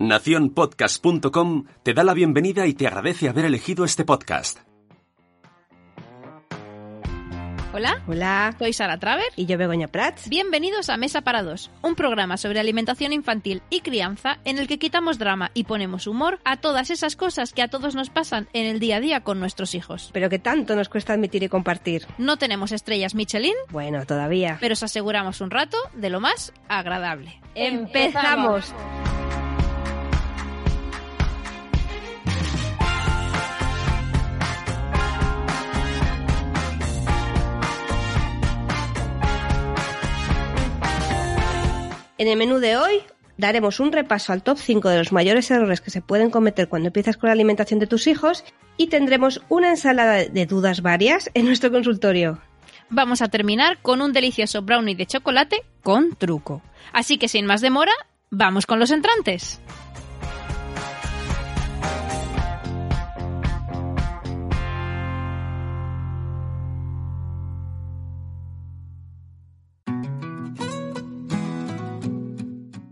Nacionpodcast.com te da la bienvenida y te agradece haber elegido este podcast. Hola, Hola, soy Sara Traver. y yo Begoña Prats. Bienvenidos a Mesa para Dos, un programa sobre alimentación infantil y crianza en el que quitamos drama y ponemos humor a todas esas cosas que a todos nos pasan en el día a día con nuestros hijos. Pero que tanto nos cuesta admitir y compartir. No tenemos estrellas Michelin, Bueno, todavía. pero os aseguramos un rato de lo más agradable. ¡Empezamos! En el menú de hoy daremos un repaso al top 5 de los mayores errores que se pueden cometer cuando empiezas con la alimentación de tus hijos y tendremos una ensalada de dudas varias en nuestro consultorio. Vamos a terminar con un delicioso brownie de chocolate con truco. Así que sin más demora, vamos con los entrantes.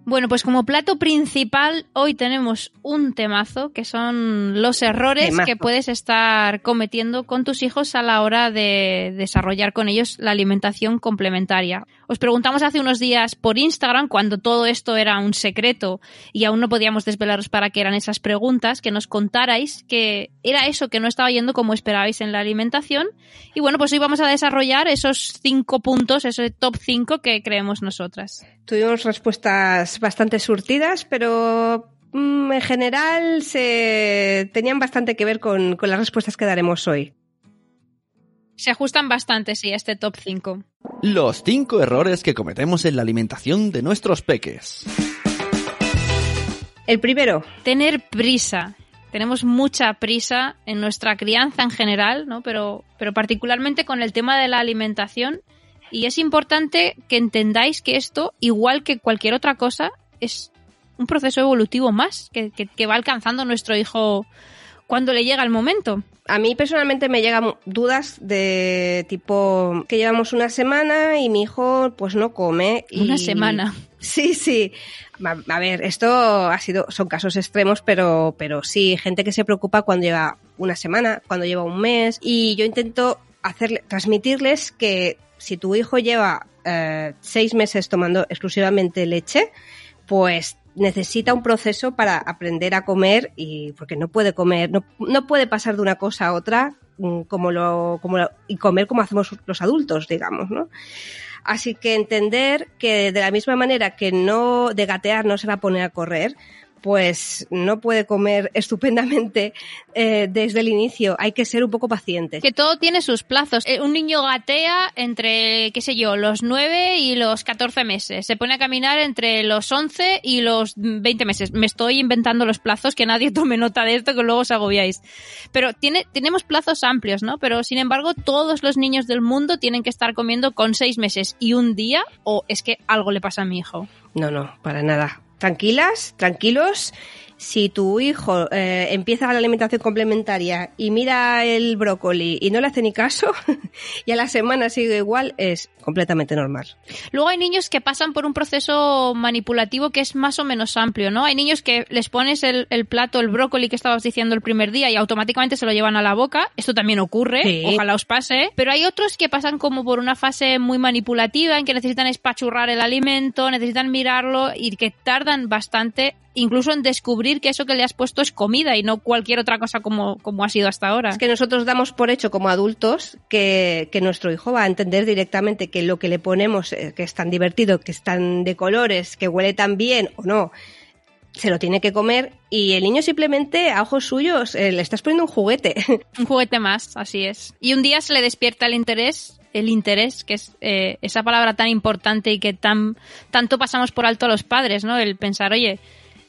Bueno, pues como plato principal hoy tenemos un temazo que son los errores Temazo. que puedes estar cometiendo con tus hijos a la hora de desarrollar con ellos la alimentación complementaria. Os preguntamos hace unos días por Instagram, cuando todo esto era un secreto y aún no podíamos desvelaros para qué eran esas preguntas, que nos contarais que era eso que no estaba yendo como esperabais en la alimentación. Y bueno, pues hoy vamos a desarrollar esos cinco puntos, ese top 5 que creemos nosotras. Tuvimos respuestas bastante surtidas, pero mm, en general se tenían bastante que ver con las respuestas que daremos hoy. Se ajustan bastante, sí, a este top 5. Los 5 errores que cometemos en la alimentación de nuestros peques. El primero, Tener prisa. Tenemos mucha prisa en nuestra crianza en general, ¿no? Pero, pero particularmente con el tema de la alimentación. Y es importante que entendáis que esto, igual que cualquier otra cosa, es un proceso evolutivo más que, que- que va alcanzando nuestro hijo cuando le llega el momento. a mí personalmente me llegan dudas de tipo que llevamos una semana y mi hijo pues no come. y- Una semana. Sí, sí. A a ver, esto ha sido, son casos extremos, pero, pero sí, gente que se preocupa cuando lleva una semana, cuando lleva un mes. Y yo intento hacerle, transmitirles que si tu hijo lleva eh, seis meses tomando exclusivamente leche, pues necesita un proceso para aprender a comer y porque no puede comer, no, no puede pasar de una cosa a otra mm, como lo, como lo- y comer como hacemos los adultos, digamos, ¿no? Así que entender que de la misma manera que no de gatear no se va a poner a correr, pues no puede comer estupendamente eh, desde el inicio. Hay que ser un poco pacientes. Que todo tiene sus plazos. Eh, Un niño gatea entre, qué sé yo, los 9 y los 14 meses. Se pone a caminar entre los 11 y los 20 meses. Me estoy inventando los plazos, que nadie tome nota de esto, que luego os agobiáis. Pero tiene, tenemos plazos amplios, ¿no? Pero sin embargo, todos los niños del mundo tienen que estar comiendo con 6 meses y un día, o es que algo le pasa a mi hijo. No, no, para nada. Tranquilas, tranquilos. Si tu hijo eh, empieza la alimentación complementaria y mira el brócoli y no le hace ni caso, y a la semana sigue igual, es completamente normal. Luego hay niños que pasan por un proceso manipulativo que es más o menos amplio, ¿no? Hay niños que les pones el, el plato, el brócoli que estabas diciendo el primer día y automáticamente se lo llevan a la boca. Esto también ocurre, Sí. ojalá os pase. Pero hay otros que pasan como por una fase muy manipulativa en que necesitan espachurrar el alimento, necesitan mirarlo y que tardan bastante incluso en descubrir que eso que le has puesto es comida y no cualquier otra cosa como, como ha sido hasta ahora. Es que nosotros damos por hecho como adultos que, que nuestro hijo va a entender directamente que lo que le ponemos, eh, que es tan divertido, que es tan de colores, que huele tan bien o no, se lo tiene que comer y el niño simplemente a ojos suyos eh, le estás poniendo un juguete. Un juguete más, así es. Y un día se le despierta el interés el interés, que es eh, esa palabra tan importante y que tan tanto pasamos por alto a los padres, ¿no? El pensar, oye,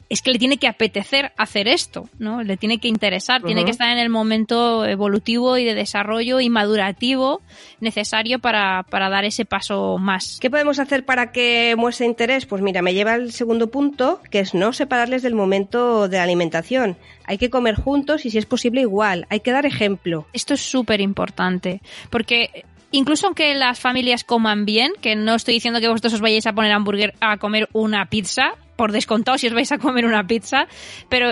es que le tiene que apetecer hacer esto, ¿no? Le tiene que interesar, tiene que estar en el momento evolutivo y de desarrollo y madurativo necesario para, para dar ese paso más. ¿Qué podemos hacer para que muestre interés? Pues mira, me lleva al segundo punto, que es no separarles del momento de la alimentación. Hay que comer juntos y si es posible igual. Hay que dar ejemplo. Esto es súper importante, porque incluso aunque las familias coman bien, que no estoy diciendo que vosotros os vayáis a poner hamburguer, a comer una pizza, por descontado si os vais a comer una pizza, pero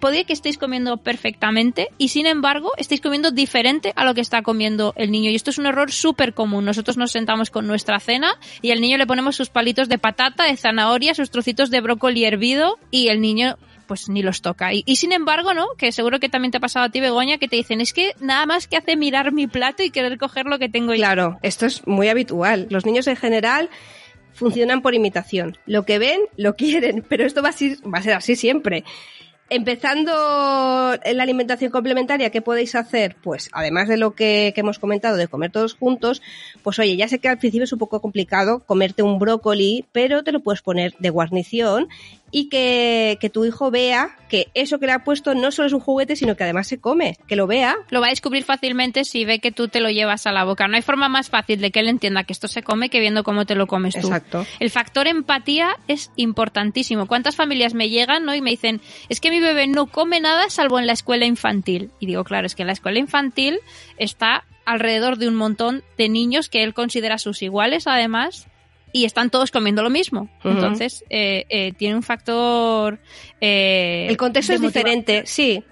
podría que estéis comiendo perfectamente y sin embargo estéis comiendo diferente a lo que está comiendo el niño. Y esto es un error súper común. Nosotros nos sentamos con nuestra cena y al niño le ponemos sus palitos de patata, de zanahoria, sus trocitos de brócoli hervido y el niño pues ni los toca. Y, sin embargo, ¿no? Que seguro que también te ha pasado a ti, Begoña, que te dicen, es que nada más que hace mirar mi plato y querer coger lo que tengo. Claro, esto es muy habitual. Los niños en general funcionan por imitación. Lo que ven, lo quieren, pero esto va a ser, va a ser así siempre. Empezando en la alimentación complementaria, ¿qué podéis hacer? Pues además de lo que, que, hemos comentado de comer todos juntos, pues oye, ya sé que al principio es un poco complicado comerte un brócoli, pero te lo puedes poner de guarnición y que, que, tu hijo vea que eso que le ha puesto no solo es un juguete, sino que además se come, que lo vea. Lo va a descubrir fácilmente si ve que tú te lo llevas a la boca. No hay forma más fácil de que él entienda que esto se come que viendo cómo te lo comes tú. Exacto. El factor empatía es importantísimo. ¿Cuántas familias me llegan ¿no? y me dicen, es que mi bebé no come nada salvo en la escuela infantil? Y digo, claro, es que en la escuela infantil está alrededor de un montón de niños que él considera sus iguales, además, y están todos comiendo lo mismo. Entonces, eh, eh, tiene un factor... Eh, el contexto es diferente, sí.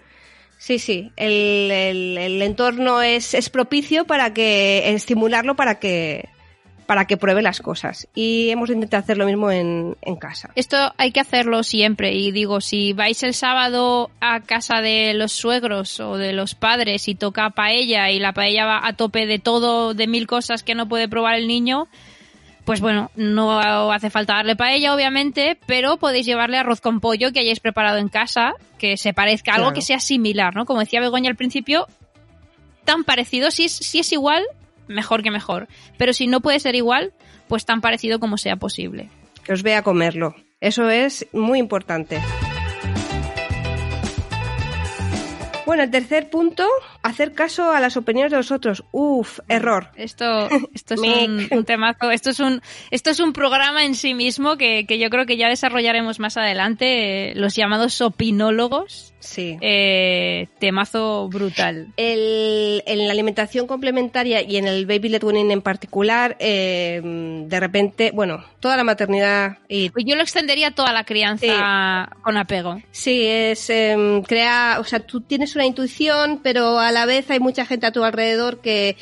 Sí, sí. El, el, entorno es, es, propicio para que estimularlo para que para que pruebe las cosas. Y hemos intentado hacer lo mismo en, en, casa. Esto hay que hacerlo siempre. Y digo, si vais el sábado a casa de los suegros o de los padres y toca paella y la paella va a tope de todo, de mil cosas que no puede probar el niño, pues bueno, no hace falta darle paella, obviamente, pero podéis llevarle arroz con pollo que hayáis preparado en casa, que se parezca, algo que sea similar, ¿no? Como decía Begoña al principio, tan parecido, si es, si es igual, mejor que mejor. Pero si no puede ser igual, pues tan parecido como sea posible. Que os vea comerlo. Eso es muy importante. Bueno, el tercer punto, hacer caso a las opiniones de los otros. Uf, error. Esto, esto es un, un, temazo. Esto es un, esto es un programa en sí mismo que, que yo creo que ya desarrollaremos más adelante. Eh, los llamados opinólogos. Sí. Eh, temazo brutal. El, en la alimentación complementaria y en el baby led weaning en particular, eh, de repente, bueno, toda la maternidad y... Pues yo lo extendería toda la crianza sí. con apego. Sí, es eh, crea, o sea, tú tienes una intuición, pero a la vez hay mucha gente a tu alrededor que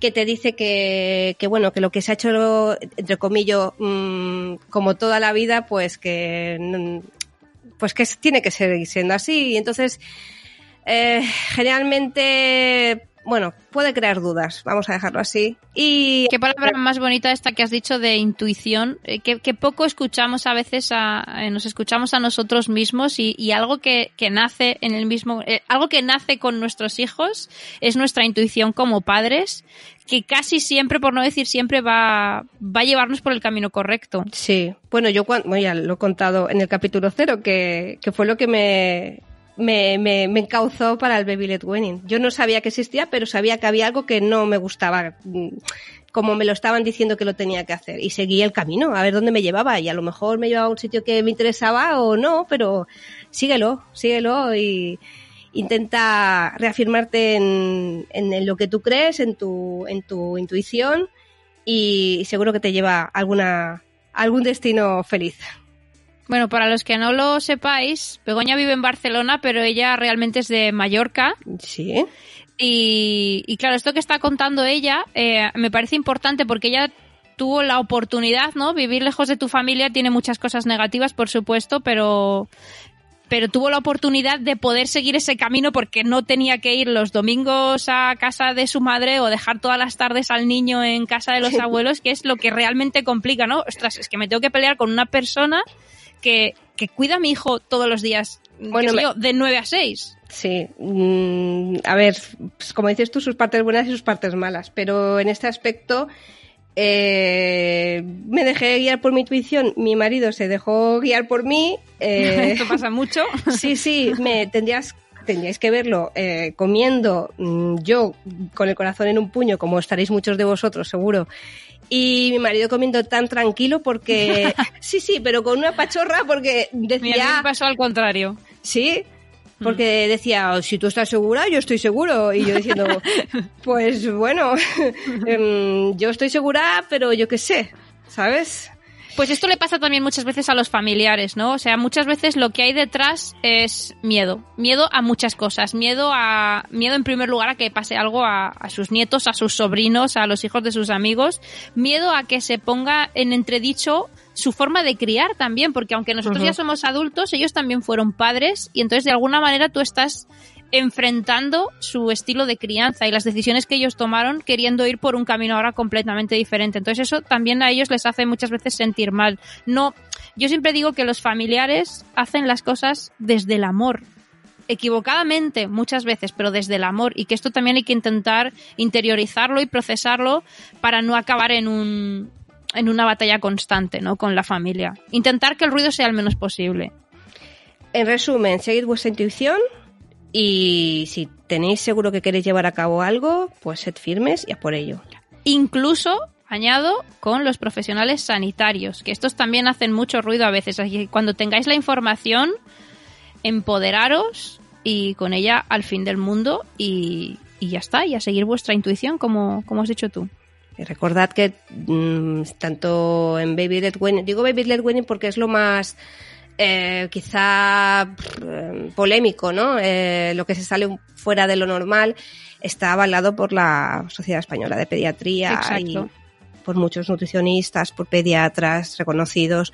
que te dice que, que, bueno, que lo que se ha hecho, entre comillas, mmm, como toda la vida, pues que pues que tiene que seguir siendo así. Y entonces, eh, generalmente, bueno, puede crear dudas, vamos a dejarlo así. Y qué palabra más bonita esta que has dicho de intuición, eh, que, que, poco escuchamos a veces, a, eh, nos escuchamos a nosotros mismos y, y algo que, que, nace en el mismo, eh, algo que nace con nuestros hijos es nuestra intuición como padres, que casi siempre, por no decir siempre, va, va a llevarnos por el camino correcto. Sí, bueno, yo cuando, bueno, ya lo he contado en el capítulo cero, que, que fue lo que me, me, me, encauzó para el Baby Led Wedding. Yo no sabía que existía, pero sabía que había algo que no me gustaba, como me lo estaban diciendo que lo tenía que hacer. Y seguí el camino, a ver dónde me llevaba. Y a lo mejor me llevaba a un sitio que me interesaba o no, pero síguelo, síguelo y intenta reafirmarte en, en, lo que tú crees, en tu, en tu intuición y seguro que te lleva alguna, algún destino feliz. Bueno, para los que no lo sepáis, Begoña vive en Barcelona, pero ella realmente es de Mallorca. Sí. Y, y claro, esto que está contando ella eh, me parece importante porque ella tuvo la oportunidad, ¿no? Vivir lejos de tu familia tiene muchas cosas negativas, por supuesto, pero pero tuvo la oportunidad de poder seguir ese camino porque no tenía que ir los domingos a casa de su madre o dejar todas las tardes al niño en casa de los abuelos, que es lo que realmente complica, ¿no? Ostras, es que me tengo que pelear con una persona que, que cuida a mi hijo todos los días, bueno, me... yo, de 9 a 6. Sí, mm, a ver, pues como dices tú, sus partes buenas y sus partes malas, pero en este aspecto eh, me dejé guiar por mi intuición, mi marido se dejó guiar por mí. Eh, Esto pasa mucho. Sí, sí, me tendrías tendríais que verlo eh, comiendo mm, yo con el corazón en un puño, como estaréis muchos de vosotros seguro. Y mi marido comiendo tan tranquilo porque... sí, sí, pero con una pachorra porque decía... Mira, me pasó al contrario. Sí, porque decía, "Oh, si tú estás segura, yo estoy seguro. Y yo diciendo, pues bueno, em, yo estoy segura, pero yo qué sé, ¿sabes? Pues esto le pasa también muchas veces a los familiares, ¿no? O sea, muchas veces lo que hay detrás es miedo. Miedo a muchas cosas. Miedo a. Miedo en primer lugar a que pase algo a, a sus nietos, a sus sobrinos, a los hijos de sus amigos. Miedo a que se ponga en entredicho su forma de criar también, porque aunque nosotros ya somos adultos, ellos también fueron padres y entonces de alguna manera tú estás enfrentando su estilo de crianza y las decisiones que ellos tomaron queriendo ir por un camino ahora completamente diferente. Entonces eso también a ellos les hace muchas veces sentir mal. No, yo siempre digo que los familiares hacen las cosas desde el amor. Equivocadamente muchas veces, pero desde el amor y que esto también hay que intentar interiorizarlo y procesarlo para no acabar en un en una batalla constante, ¿no? Con la familia. Intentar que el ruido sea el menos posible. En resumen, seguid vuestra intuición y si tenéis seguro que queréis llevar a cabo algo, pues sed firmes y a por ello. Incluso, añado, con los profesionales sanitarios, que estos también hacen mucho ruido a veces. Así que cuando tengáis la información, empoderaros y con ella al fin del mundo y, y ya está, y a seguir vuestra intuición, como, como has dicho tú. Y recordad que mm, tanto en Baby Led Wedding, digo Baby Led Wedding porque es lo más eh, quizá eh, polémico, ¿no? Eh, lo que se sale fuera de lo normal está avalado por la Sociedad Española de Pediatría Exacto. y por muchos nutricionistas, por pediatras reconocidos.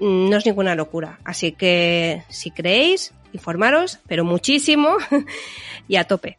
Mm, No es ninguna locura. Así que si creéis, informaros, pero muchísimo y a tope.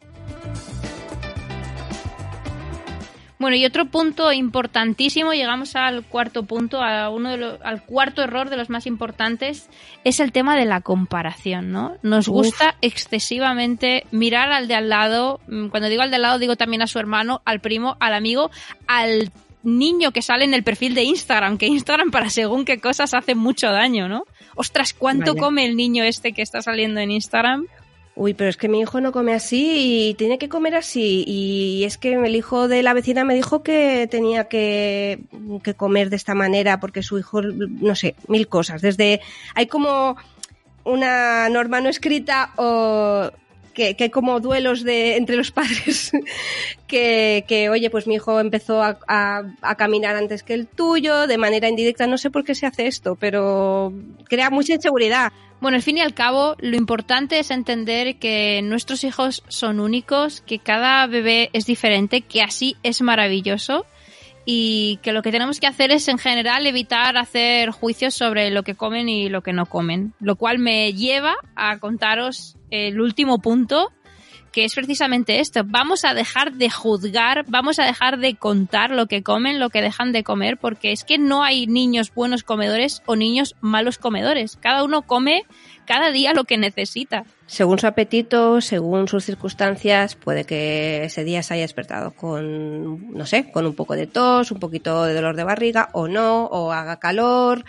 Bueno, y otro punto importantísimo, llegamos al cuarto punto, a uno de los- al cuarto error de los más importantes, es el tema de la comparación, ¿no? Nos Uf. gusta excesivamente mirar al de al lado, mm, cuando digo al de al lado digo también a su hermano, al primo, al amigo, al niño que sale en el perfil de Instagram, que Instagram para según qué cosas hace mucho daño, ¿no? Ostras, ¿cuánto Vaya. come el niño este que está saliendo en Instagram? Uy, pero es que mi hijo no come así y tiene que comer así. Y es que el hijo de la vecina me dijo que tenía que, que comer de esta manera porque su hijo, no sé, mil cosas. Desde, hay como una norma no escrita o que, hay como duelos de, entre los padres que, que, oye, pues mi hijo empezó a, a- a caminar antes que el tuyo de manera indirecta. No sé por qué se hace esto, pero crea mucha inseguridad. Bueno, al fin y al cabo, lo importante es entender que nuestros hijos son únicos, que cada bebé es diferente, que así es maravilloso y que lo que tenemos que hacer es en general evitar hacer juicios sobre lo que comen y lo que no comen. Lo cual me lleva a contaros el último punto, que es precisamente esto. Vamos a dejar de juzgar, vamos a dejar de contar lo que comen, lo que dejan de comer, porque es que no hay niños buenos comedores o niños malos comedores. Cada uno come cada día lo que necesita. Según su apetito, según sus circunstancias, puede que ese día se haya despertado con, no sé, con un poco de tos, un poquito de dolor de barriga o no, o haga calor,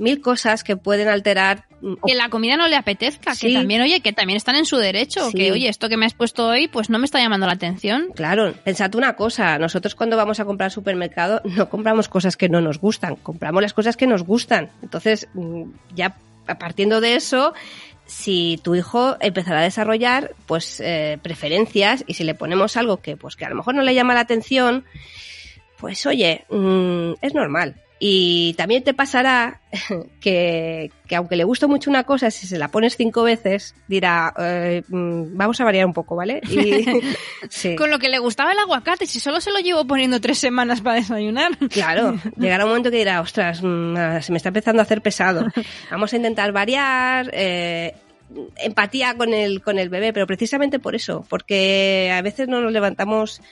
mil cosas que pueden alterar. mm, Que la comida no le apetezca, que también, oye, que también están en su derecho, Sí. que, oye, esto que me has puesto hoy, pues no me está llamando la atención. Claro, pensad una cosa, nosotros cuando vamos a comprar al supermercado no compramos cosas que no nos gustan, compramos las cosas que nos gustan. Entonces, mm, ya partiendo de eso, si tu hijo empezará a desarrollar pues eh, preferencias y si le ponemos algo que pues que a lo mejor no le llama la atención, pues oye, mm, es normal. Y también te pasará que, que aunque le guste mucho una cosa, si se la pones cinco veces, dirá, eh, mm, vamos a variar un poco, ¿vale? Y, sí. Con lo que le gustaba el aguacate, si solo se lo llevo poniendo tres semanas para desayunar. Claro, llegará un momento que dirá, ostras, mm, ah, se me está empezando a hacer pesado. Vamos a intentar variar, eh, empatía con el, con el bebé, pero precisamente por eso, porque a veces no nos levantamos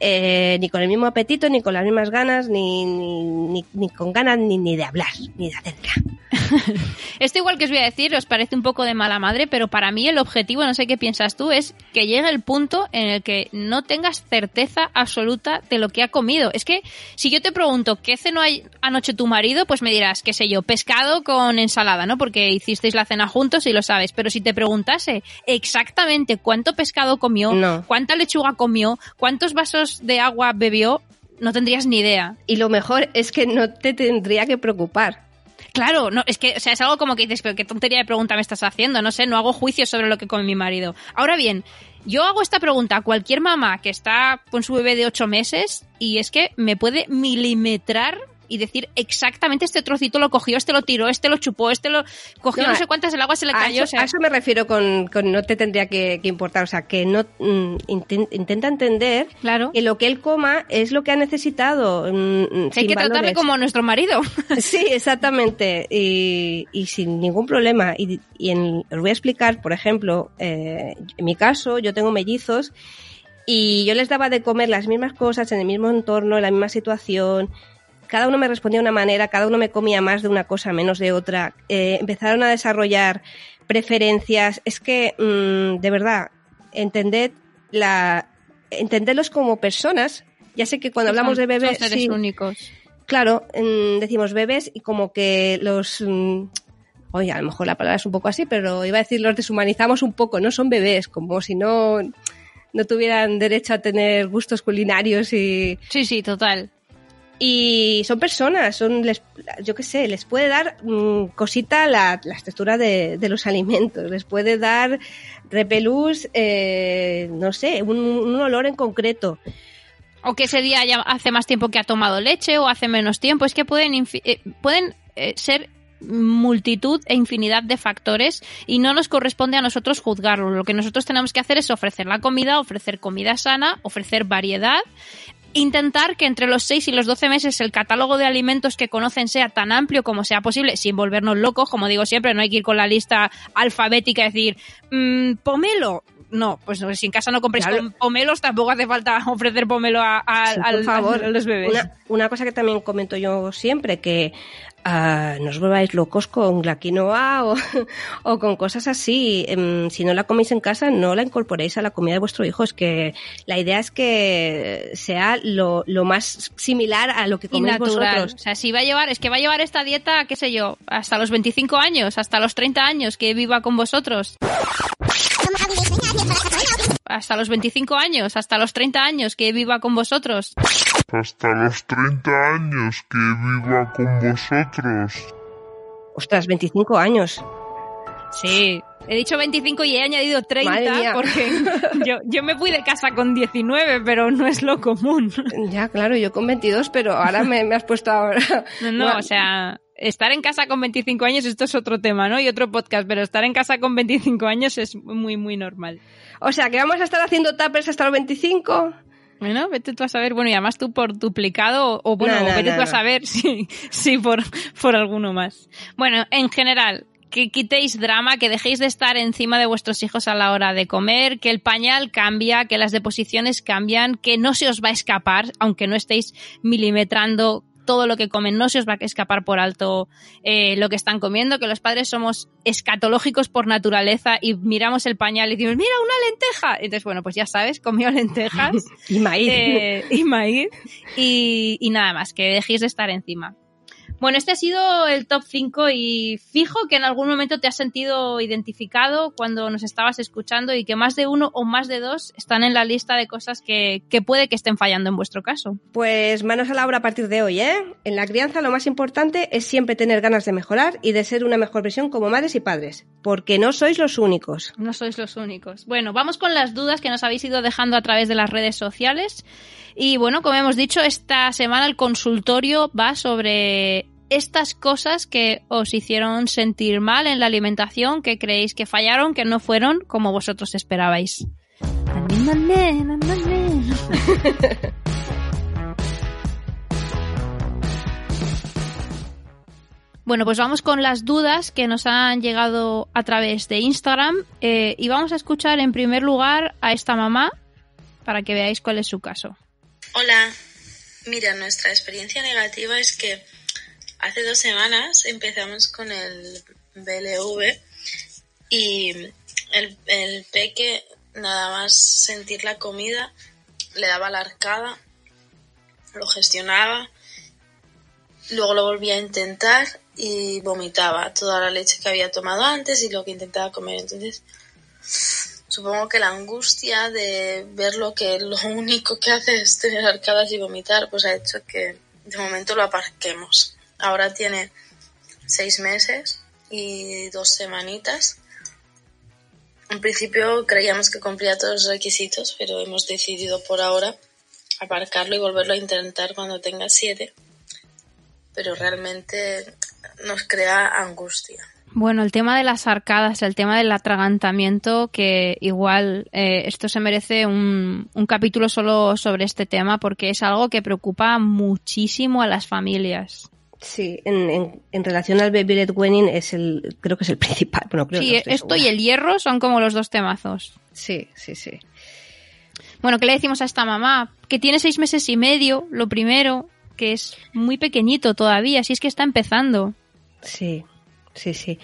eh, ni con el mismo apetito, ni con las mismas ganas, ni, ni, ni, ni con ganas ni, ni de hablar, ni de hacer nada. Esto igual que os voy a decir, os parece un poco de mala madre, pero para mí el objetivo, no sé qué piensas tú, es que llegue el punto en el que no tengas certeza absoluta de lo que ha comido. Es que si yo te pregunto qué cenó anoche tu marido, pues me dirás, qué sé yo, pescado con ensalada, ¿no? Porque hicisteis la cena juntos y lo sabes. Pero si te preguntase exactamente cuánto pescado comió, cuánta lechuga comió, cuántos vasos de agua bebió, no tendrías ni idea. Y lo mejor es que no te tendría que preocupar. Claro, no, es que, o sea, es algo como que dices, pero qué tontería de pregunta me estás haciendo, no sé, no hago juicio sobre lo que come mi marido. Ahora bien, yo hago esta pregunta a cualquier mamá que está con su bebé de ocho meses y es que me puede milimetrar y decir exactamente este trocito lo cogió, este lo tiró, este lo chupó, este lo cogió, no, sé cuántas, el agua se le cayó. A eso, me refiero con, no te tendría que, importar, o sea, que no mm, intenta entender claro. que lo que él coma es lo que ha necesitado. Mm, hay que tratarle como nuestro marido. Sí, exactamente, y, sin ningún problema. Y, os voy a explicar, por ejemplo, eh, en mi caso, yo tengo mellizos y yo les daba de comer las mismas cosas en el mismo entorno, en la misma situación cada uno me respondía de una manera, cada uno me comía más de una cosa, menos de otra. Eh, empezaron a desarrollar preferencias. Es que, mm, de verdad, entended la, entenderlos como personas. Ya sé que cuando hablamos de bebés. Son seres únicos. Claro, mm, decimos bebés y como que los. Mm, oye, a lo mejor la palabra es un poco así, pero iba a decir los deshumanizamos un poco, no son bebés, como si no, no tuvieran derecho a tener gustos culinarios y. Sí, sí, total. Y son personas, son, les, yo qué sé, les puede dar mm, cosita la, la textura de, los alimentos, les puede dar repelús, eh, no sé, un, olor en concreto. O que ese día ya hace más tiempo que ha tomado leche o hace menos tiempo. Es que pueden, eh, pueden eh, ser multitud e infinidad de factores y no nos corresponde a nosotros juzgarlo. Lo que nosotros tenemos que hacer es ofrecer la comida, ofrecer comida sana, ofrecer variedad intentar que entre los 6 y los 12 meses el catálogo de alimentos que conocen sea tan amplio como sea posible, sin volvernos locos, como digo siempre, no hay que ir con la lista alfabética y decir, mmm, pomelo, no, pues si en casa no compréis pomelos, tampoco hace falta ofrecer pomelo a, los bebés. Una, una, cosa que también comento yo siempre, que uh, no os volváis locos con la quinoa o, o con cosas así. Em, si no la coméis en casa, no la incorporéis a la comida de vuestro hijo. Es que la idea es que sea lo, lo más similar a lo que coméis vosotros. O sea, si va a llevar, es que va a llevar esta dieta, qué sé yo, hasta los 25 años, hasta los 30 años que viva con vosotros hasta los 25 años, hasta los 30 años que viva con vosotros. Hasta los 30 años que viva con vosotros. Ostras, 25 años. Sí, he dicho 25 y he añadido 30 porque yo, yo me fui de casa con 19, pero no es lo común. Ya, claro, yo con 22, pero ahora me, me has puesto ahora. No, no, o sea, estar en casa con 25 años, esto es otro tema, ¿no? Y otro podcast, pero estar en casa con 25 años es muy, muy normal. O sea, que vamos a estar haciendo tapers hasta los 25. Bueno, vete tú a saber, bueno, y además tú por duplicado, o bueno, vete tú a saber si, si por, por alguno más. Bueno, en general, que quitéis drama, que dejéis de estar encima de vuestros hijos a la hora de comer, que el pañal cambia, que las deposiciones cambian, que no se os va a escapar, aunque no estéis milimetrando todo lo que comen, no se os va a escapar por alto eh, lo que están comiendo, que los padres somos escatológicos por naturaleza y miramos el pañal y decimos, mira, una lenteja. Entonces, bueno, pues ya sabes, comió lentejas. y maíz. Eh, y maíz. Y, y nada más, que dejéis de estar encima. Bueno, este ha sido el top 5 y fijo que en algún momento te has sentido identificado cuando nos estabas escuchando y que más de uno o más de dos están en la lista de cosas que, puede que estén fallando en vuestro caso. Pues manos a la obra a partir de hoy, ¿eh? En la crianza lo más importante es siempre tener ganas de mejorar y de ser una mejor versión como madres y padres, porque no sois los únicos. No sois los únicos. Bueno, vamos con las dudas que nos habéis ido dejando a través de las redes sociales. Y bueno, como hemos dicho, esta semana el consultorio va sobre estas cosas que os hicieron sentir mal en la alimentación, que creéis que fallaron, que no fueron como vosotros esperabais. Bueno, pues vamos con las dudas que nos han llegado a través de Instagram eh, y vamos a escuchar en primer lugar a esta mamá para que veáis cuál es su caso. Hola, mira, nuestra experiencia negativa es que Hace dos semanas empezamos con el BLV y el, peque, nada más sentir la comida, le daba la arcada, lo gestionaba, luego lo volvía a intentar y vomitaba toda la leche que había tomado antes y lo que intentaba comer. Entonces, supongo que la angustia de ver lo que lo único que hace es tener arcadas y vomitar, pues ha hecho que de momento lo aparquemos. Ahora tiene seis meses y dos semanitas. En principio creíamos que cumplía todos los requisitos, pero hemos decidido por ahora aparcarlo y volverlo a intentar cuando tenga siete. Pero realmente nos crea angustia. Bueno, el tema de las arcadas, el tema del atragantamiento, que igual eh, esto se merece un, un, capítulo solo sobre este tema porque es algo que preocupa muchísimo a las familias. Sí, en, en, en relación al baby led weaning es el, creo que es el principal. Bueno, creo sí, no esto segura. y el hierro son como los dos temazos. Sí, sí, sí. Bueno, ¿qué le decimos a esta mamá? Que tiene seis meses y medio, lo primero, que es muy pequeñito todavía, si es que está empezando. Sí, sí, sí.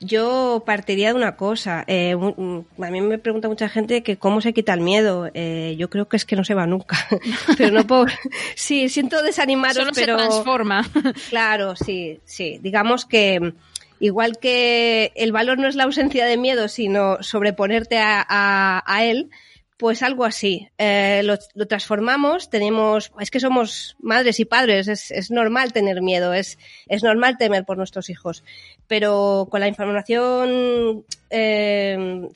Yo partiría de una cosa. Eh, a mí me pregunta mucha gente que cómo se quita el miedo. Eh, yo creo que es que no se va nunca. pero no puedo. Sí, siento desanimaros, Solo pero. se transforma. claro, sí, sí. Digamos que igual que el valor no es la ausencia de miedo, sino sobreponerte a, a, a él. Pues algo así. Eh, lo, transformamos, tenemos, es que somos madres y padres, es, es, normal tener miedo, es, es normal temer por nuestros hijos, pero con la información eh,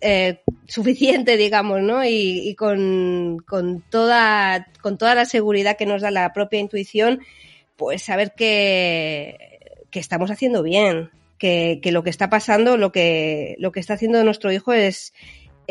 eh, suficiente, digamos, ¿no? Y, y con, con, toda, con toda la seguridad que nos da la propia intuición, pues saber que, que estamos haciendo bien, que, que lo que está pasando, lo que, lo que está haciendo nuestro hijo es,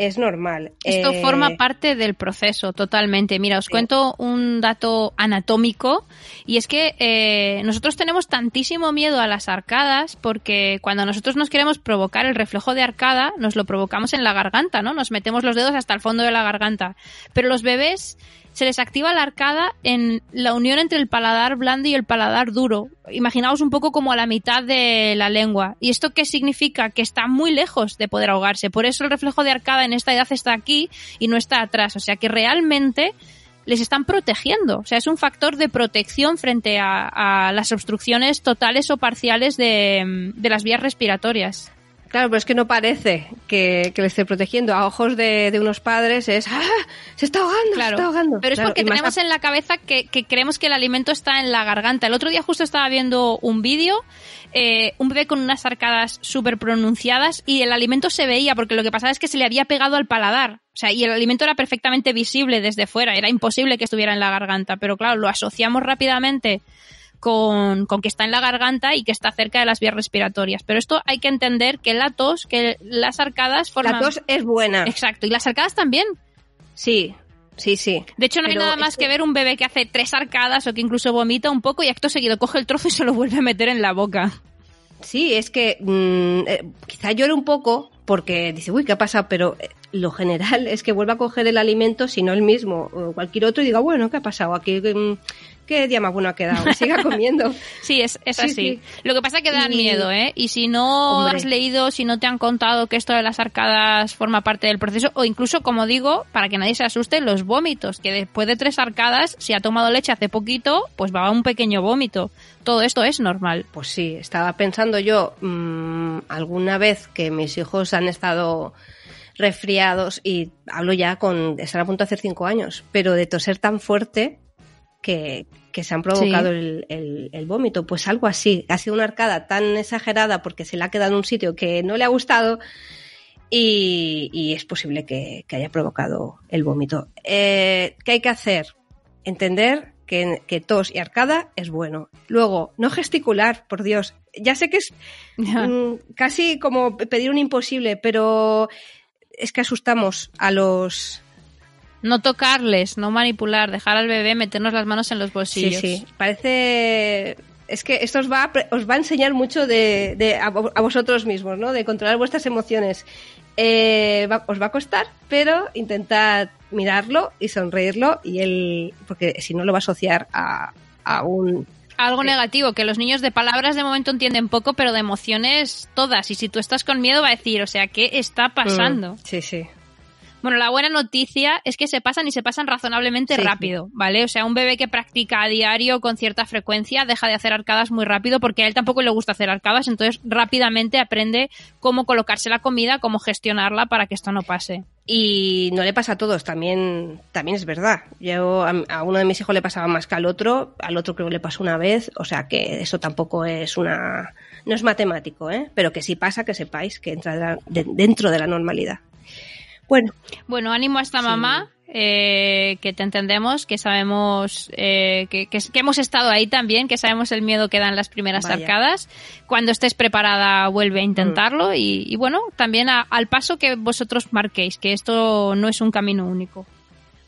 es normal. Esto eh... forma parte del proceso, totalmente. Mira, os sí. cuento un dato anatómico y es que eh, nosotros tenemos tantísimo miedo a las arcadas porque cuando nosotros nos queremos provocar el reflejo de arcada, nos lo provocamos en la garganta, ¿no? Nos metemos los dedos hasta el fondo de la garganta. Pero los bebés se les activa la arcada en la unión entre el paladar blando y el paladar duro. Imaginaos un poco como a la mitad de la lengua. ¿Y esto qué significa? Que está muy lejos de poder ahogarse. Por eso el reflejo de arcada en esta edad está aquí y no está atrás. O sea que realmente les están protegiendo. O sea, es un factor de protección frente a, las obstrucciones totales o parciales de las vías respiratorias. Claro, pero es que no parece que, que le esté protegiendo. A ojos de, de unos padres es ¡Ah! Se está ahogando, claro. se está ahogando. Pero es claro, porque tenemos a... en la cabeza que, que, creemos que el alimento está en la garganta. El otro día justo estaba viendo un vídeo, eh, un bebé con unas arcadas súper pronunciadas y el alimento se veía porque lo que pasaba es que se le había pegado al paladar. O sea, y el alimento era perfectamente visible desde fuera. Era imposible que estuviera en la garganta. Pero claro, lo asociamos rápidamente con, con, que está en la garganta y que está cerca de las vías respiratorias. Pero esto hay que entender que la tos, que las arcadas forman... La tos es buena. Exacto. Y las arcadas también. Sí, sí, sí. De hecho, no Pero hay nada más esto... que ver un bebé que hace tres arcadas o que incluso vomita un poco y acto seguido coge el trozo y se lo vuelve a meter en la boca. Sí, es que mmm, eh, quizá llore un poco porque dice, uy, ¿qué ha pasado? Pero eh, lo general es que vuelva a coger el alimento, si no el mismo o cualquier otro, y diga, bueno, ¿qué ha pasado? Aquí, mmm, qué día más bueno ha quedado, siga comiendo. sí, es, es así. Sí, sí. Lo que pasa es que dan y... miedo, ¿eh? Y si no Hombre. has leído, si no te han contado que esto de las arcadas forma parte del proceso, o incluso, como digo, para que nadie se asuste, los vómitos, que después de tres arcadas, si ha tomado leche hace poquito, pues va a un pequeño vómito. Todo esto es normal. Pues sí, estaba pensando yo, mmm, alguna vez que mis hijos han estado resfriados y hablo ya con, están a punto de hacer cinco años, pero de toser tan fuerte que, que se han provocado sí. el, el, el, vómito. Pues algo así. Ha sido una arcada tan exagerada porque se le ha quedado en un sitio que no le ha gustado y, y es posible que, que, haya provocado el vómito. Eh, ¿Qué hay que hacer? Entender que, que, tos y arcada es bueno. Luego, no gesticular, por Dios. Ya sé que es mm, casi como pedir un imposible, pero es que asustamos a los no tocarles, no manipular, dejar al bebé meternos las manos en los bolsillos. Sí, sí. Parece. Es que esto os va a, os va a enseñar mucho de, de a, a, vosotros mismos, ¿no? De controlar vuestras emociones. Eh, va, os va a costar, pero intentad mirarlo y sonreírlo y él, porque si no lo va a asociar a, a un algo negativo, que los niños de palabras de momento entienden poco, pero de emociones todas. Y si tú estás con miedo va a decir, o sea, ¿qué está pasando? Mm, sí, sí. Bueno, la buena noticia es que se pasan y se pasan razonablemente Sí. rápido, ¿vale? O sea, un bebé que practica a diario con cierta frecuencia deja de hacer arcadas muy rápido porque a él tampoco le gusta hacer arcadas, entonces rápidamente aprende cómo colocarse la comida, cómo gestionarla para que esto no pase. Y no le pasa a todos, también, también es verdad. Yo a, a uno de mis hijos le pasaba más que al otro, al otro creo que le pasó una vez, o sea que eso tampoco es una, no es matemático, ¿eh? Pero que sí pasa, que sepáis que entra dentro de la normalidad. Bueno, Bueno, ánimo a esta Sí. mamá, eh, que te entendemos, que sabemos eh, que, que- que hemos estado ahí también, que sabemos el miedo que dan las primeras Vaya. arcadas. Cuando estés preparada, vuelve a intentarlo y, y bueno, también a- al paso que vosotros marquéis, que esto no es un camino único.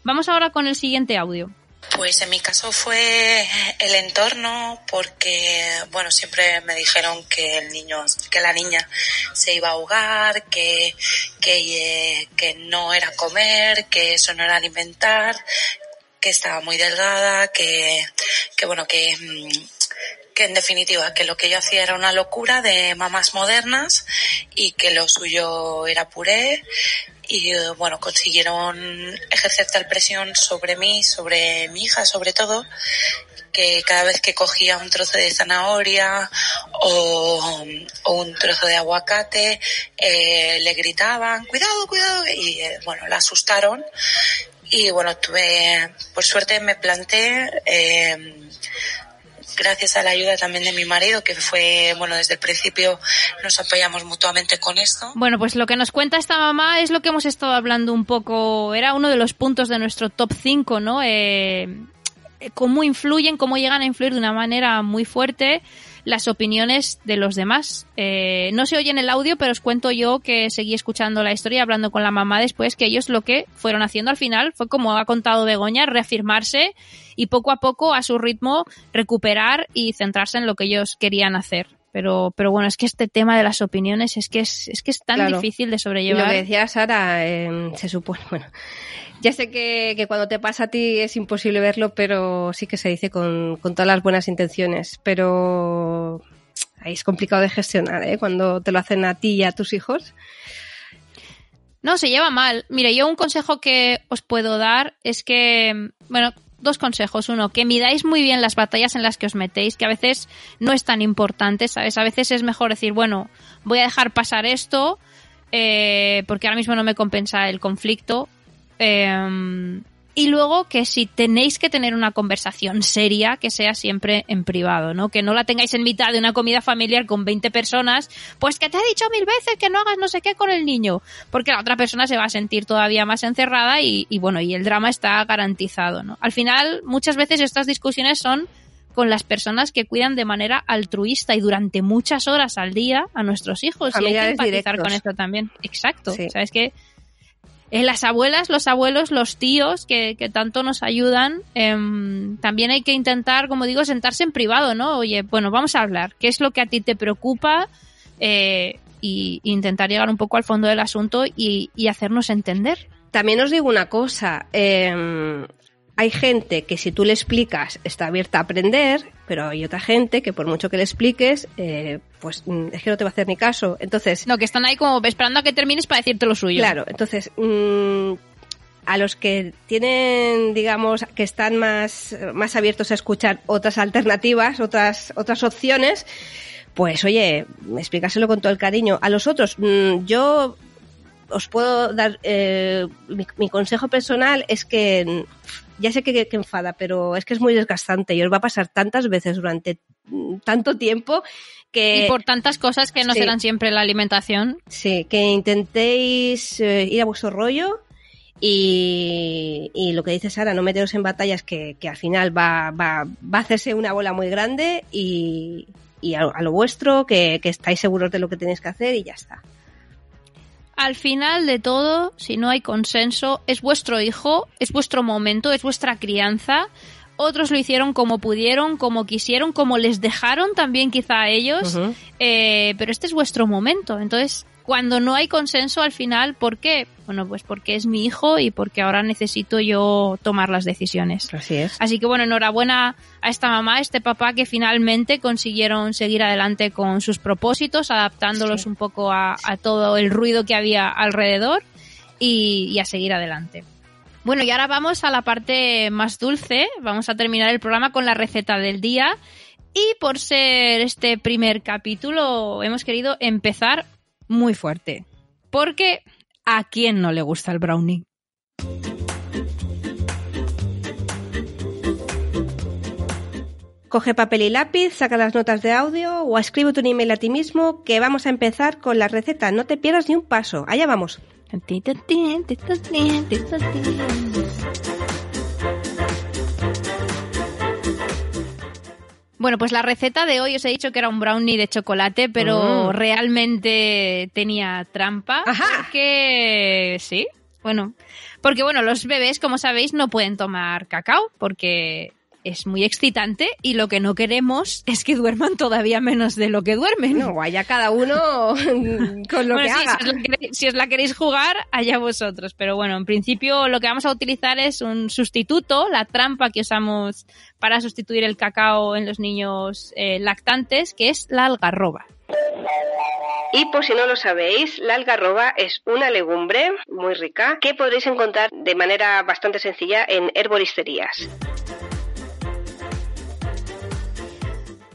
Vamos ahora con el siguiente audio. Pues en mi caso fue el entorno porque, bueno, siempre me dijeron que el niño, que la niña se iba a ahogar, que, que, eh, que no era comer, que eso no era alimentar, que estaba muy delgada, que, que bueno, que, mm, que en definitiva, que lo que yo hacía era una locura de mamás modernas y que lo suyo era puré y bueno, consiguieron ejercer tal presión sobre mí, sobre mi hija sobre todo, que cada vez que cogía un trozo de zanahoria o, o un trozo de aguacate, eh, le gritaban, cuidado, cuidado, y eh, bueno, la asustaron. Y bueno, tuve, por suerte me planté, eh, gracias a la ayuda también de mi marido, que fue, bueno, desde el principio nos apoyamos mutuamente con esto. Bueno, pues lo que nos cuenta esta mamá es lo que hemos estado hablando un poco, era uno de los puntos de nuestro top 5, ¿no? Eh, cómo influyen, cómo llegan a influir de una manera muy fuerte las opiniones de los demás. Eh, no se oye en el audio, pero os cuento yo que seguí escuchando la historia, hablando con la mamá después, que ellos lo que fueron haciendo al final fue, como ha contado Begoña, reafirmarse y poco a poco, a su ritmo, recuperar y centrarse en lo que ellos querían hacer. Pero, pero bueno, es que este tema de las opiniones es que es, es que es tan Claro. difícil de y lo sobrellevar. que decía Sara, eh, se supone, bueno, ya sé que, que cuando te pasa a ti es imposible verlo, pero sí que se dice con, con todas las buenas intenciones, pero ahí es complicado de gestionar, ¿eh? Cuando te lo hacen a ti y a tus hijos. No, se lleva mal. Mire, yo un consejo que os puedo dar es que, bueno, dos consejos. Uno, que midáis muy bien las batallas en las que os metéis, que a veces no es tan importante, ¿sabes? A veces es mejor decir, bueno, voy a dejar pasar esto eh, porque ahora mismo no me compensa el conflicto. Eh, y luego que si tenéis que tener una conversación seria, que sea siempre en privado, ¿no? Que no la tengáis en mitad de una comida familiar con 20 personas, pues que te he dicho mil veces que no hagas no sé qué con el niño, porque la otra persona se va a sentir todavía más encerrada y, y bueno, y el drama está garantizado, ¿no? Al final, muchas veces estas discusiones son con las personas que cuidan de manera altruista y durante muchas horas al día a nuestros hijos. y hay que empatizar directos. con esto también. Exacto. Sí. O sea, es que eh, las abuelas, los abuelos, los tíos que, que tanto nos ayudan, em, también hay que intentar, como digo, sentarse en privado, ¿no? Oye, bueno, vamos a hablar. ¿Qué es lo que a ti te preocupa? Eh, y, intentar llegar un poco al fondo del asunto y, hacernos entender. También os digo una cosa, eh, hay gente que si tú le explicas está abierta a aprender, pero hay otra gente que por mucho que le expliques, eh, pues mm, es que no te va a hacer ni caso. Entonces, No, que están ahí como esperando a que termines para decirte lo suyo. Claro, entonces mm, a los que tienen, digamos, que están más, más abiertos a escuchar otras alternativas, otras, otras opciones, pues oye, explícaselo con todo el cariño. A los otros, mm, yo os puedo dar eh, mi, mi consejo personal es que ya sé que, que enfada, pero es que es muy desgastante y os va a pasar tantas veces durante mm, tanto tiempo que Y por tantas cosas que no sí. serán siempre la alimentación. Sí, que intentéis eh, ir a vuestro rollo y, y lo que dice Sara, no meteros en batallas que, que al final va, va, va a hacerse una bola muy grande y, y a, a lo vuestro, que, que estáis seguros de lo que tenéis que hacer y ya está. Al final de todo, si no hay consenso, es vuestro hijo, es vuestro momento, es vuestra crianza. otros lo hicieron como pudieron, como quisieron, como les dejaron también quizá a ellos, eh, pero este es vuestro momento. Entonces, cuando no hay consenso al final, ¿por qué? Bueno, pues porque es mi hijo y porque ahora necesito yo tomar las decisiones. Así es. Así que bueno, enhorabuena a esta mamá, a este papá que finalmente consiguieron seguir adelante con sus propósitos, adaptándolos Sí. un poco a, a todo el ruido que había alrededor y, y a seguir adelante. Bueno, y ahora vamos a la parte más dulce. Vamos a terminar el programa con la receta del día. Y por ser este primer capítulo, hemos querido empezar muy fuerte. Porque ¿a quién no le gusta el brownie? Coge papel y lápiz, saca las notas de audio o escribe un email a ti mismo que vamos a empezar con la receta. No te pierdas ni un paso. Allá vamos. Bueno, pues la receta de hoy os he dicho que era un brownie de chocolate, pero Mm. realmente tenía trampa. Ajá. Porque sí, bueno, porque bueno, los bebés, como sabéis, no pueden tomar cacao porque es muy excitante y lo que no queremos es que duerman todavía menos de lo que duermen. No, vaya cada uno con lo Bueno, que sí, haga. si, os la queréis, si os la queréis jugar, allá vosotros. Pero bueno, en principio lo que vamos a utilizar es un sustituto, la trampa que usamos para sustituir el cacao en los niños eh, lactantes, que es la algarroba. Y por si no lo sabéis, la algarroba es una legumbre muy rica que podréis encontrar de manera bastante sencilla en herboristerías.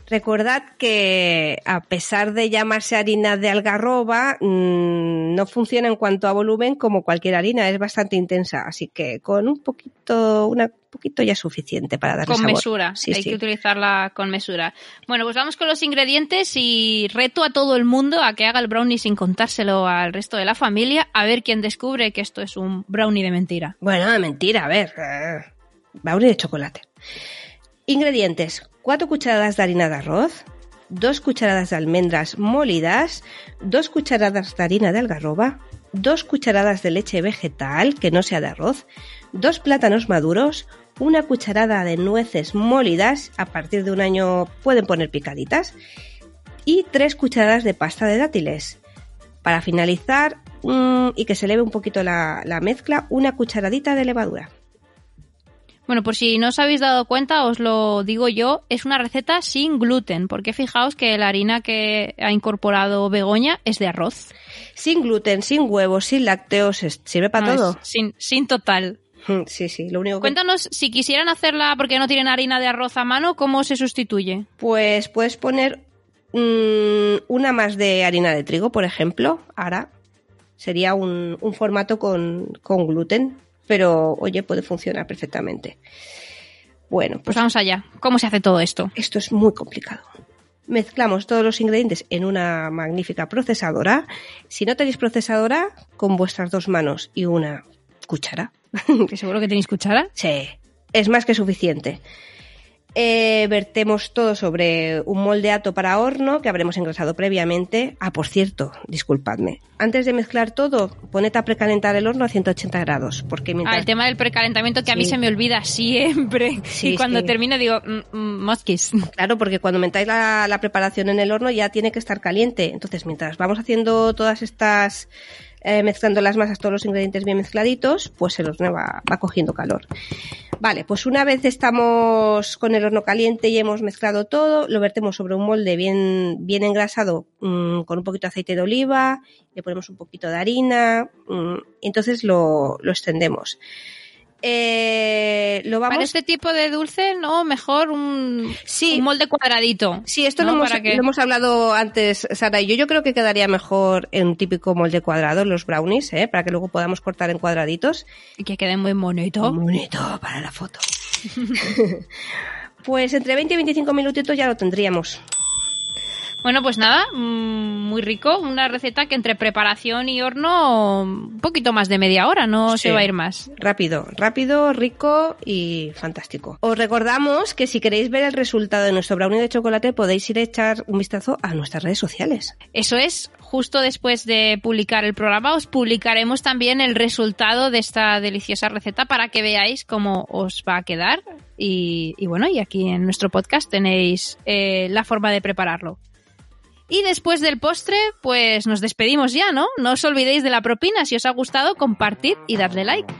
Recordad que a pesar de llamarse harina de algarroba, mmm, no funciona en cuanto a volumen como cualquier harina, es bastante intensa, así que con un poquito, una poquito ya es suficiente para darle Con sabor. mesura, Sí, hay sí. que utilizarla con mesura. Bueno, pues vamos con los ingredientes y reto a todo el mundo a que haga el brownie sin contárselo al resto de la familia, a ver quién descubre que esto es un brownie de mentira. Bueno, de mentira, a ver. eh, Brownie de chocolate. Ingredientes: 4 cucharadas de harina de arroz, 2 cucharadas de almendras molidas, 2 cucharadas de harina de algarroba, 2 cucharadas de leche vegetal, que no sea de arroz, 2 plátanos maduros, una cucharada de nueces molidas, a partir de un año pueden poner picaditas, y 3 cucharadas de pasta de dátiles. Para finalizar, mm, y que se eleve un poquito la, la mezcla, una cucharadita de levadura. Bueno, por si no os habéis dado cuenta, os lo digo yo, es una receta sin gluten, porque fijaos que la harina que ha incorporado Begoña es de arroz. Sin gluten, sin huevos, sin lácteos, sirve para No, todo. sin, sin total. Mm, Sí, sí, lo único que... Cuéntanos, si quisieran hacerla porque no tienen harina de arroz a mano, ¿cómo se sustituye? Pues puedes poner mm, una más de harina de trigo, por ejemplo, ahora. Sería un, un formato con, con gluten, pero oye, puede funcionar perfectamente. Bueno, Pues pues vamos allá. ¿Cómo se hace todo esto? esto es muy complicado. Mezclamos todos los ingredientes en una magnífica procesadora. Si no tenéis procesadora, con vuestras dos manos y una cuchara, ¿Que seguro que tenéis cuchara? Sí, es más que suficiente. Eh, vertemos todo sobre un moldeato para horno que habremos engrasado previamente. Ah, por cierto, disculpadme. Antes de mezclar todo, poned a precalentar el horno a 180 grados. Porque Ah, mientras... el tema del precalentamiento que a mí se me olvida siempre. Sí, y cuando sí. termino digo, mm, mm, mosquis. Claro, porque cuando metáis la, la preparación en el horno ya tiene que estar caliente. Entonces, mientras vamos haciendo todas estas, eh, mezclando las masas, todos los ingredientes bien mezcladitos, pues el horno va, cogiendo calor. Vale, pues una vez estamos con el horno caliente y hemos mezclado todo, lo vertemos sobre un molde bien, bien engrasado mm, con un poquito de aceite de oliva, le ponemos un poquito de harina, mm, y entonces lo, lo extendemos. Eh, lo vamos Para este tipo de dulce, no, mejor un, Sí. un molde cuadradito. Sí, esto ¿no? lo, hemos, lo hablado antes, Sara y yo. Yo creo que quedaría mejor en un típico molde cuadrado, los brownies, ¿eh? para que luego podamos cortar en cuadraditos. y que quede muy bonito. Muy bonito para la foto. pues entre 20 y 25 minutitos ya lo tendríamos. Bueno, pues nada, mm, muy rico. Una receta que entre preparación y horno, un poquito más de media hora, no Sí. se va a ir más. Rápido, rápido, rico y fantástico. Os recordamos que si queréis ver el resultado de nuestro brownie de chocolate podéis ir a echar un vistazo a nuestras redes sociales. Eso es justo después de publicar el programa, os publicaremos también el resultado de esta deliciosa receta para que veáis cómo os va a quedar. Y, y bueno, y aquí en nuestro podcast tenéis eh, la forma de prepararlo. Y después del postre, pues nos despedimos ya, ¿no? No os olvidéis de la propina. Si os ha gustado, compartid y dadle like.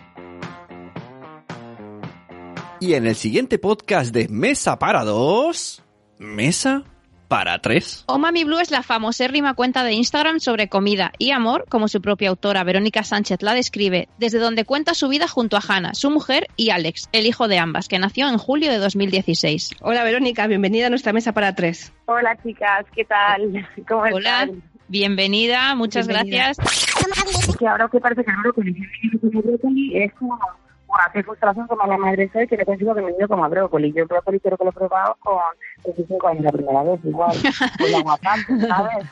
Y en el siguiente podcast de Mesa para dos, Mesa para tres. O Mami Blue es la famosérrima cuenta de Instagram sobre comida y amor, como su propia autora Verónica Sánchez la describe, desde donde cuenta su vida junto a Hannah, su mujer, y Alex, el hijo de ambas, que nació en julio de 2016. Hola Verónica, bienvenida a nuestra mesa para tres. Hola chicas, ¿qué tal? ¿Cómo Hola, están? bienvenida, muchas Bienvenida. gracias. Que ahora que parece que el brócoli es como, ¡guau, qué frustración como la madre soy que le consigo que me niño como brócoli. Yo el brócoli creo que lo he probado con 25 años la primera vez, igual, con la aguacate, ¿sabes?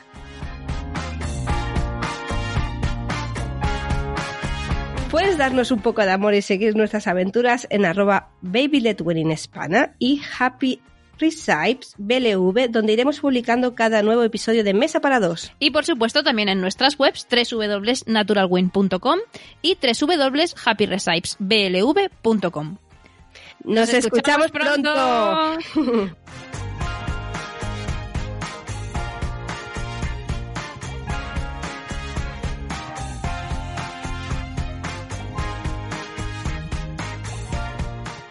Puedes darnos un poco de amor y seguir nuestras aventuras en arroba babyletwinningspana y happy recipes BLV, donde iremos publicando cada nuevo episodio de Mesa para Dos. Y por supuesto también en nuestras webs www.naturalwin.com y www.happyrecipesblv.com. Nos, escuchamos, pronto.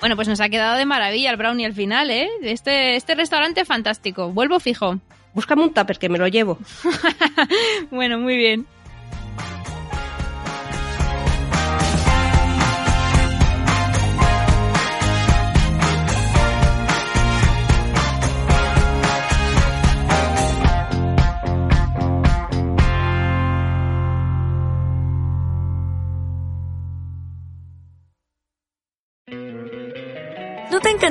Bueno, pues nos ha quedado de maravilla el brownie al final, ¿eh? Este, este restaurante fantástico. Vuelvo fijo. Búscame un tupper que me lo llevo. Bueno, muy bien.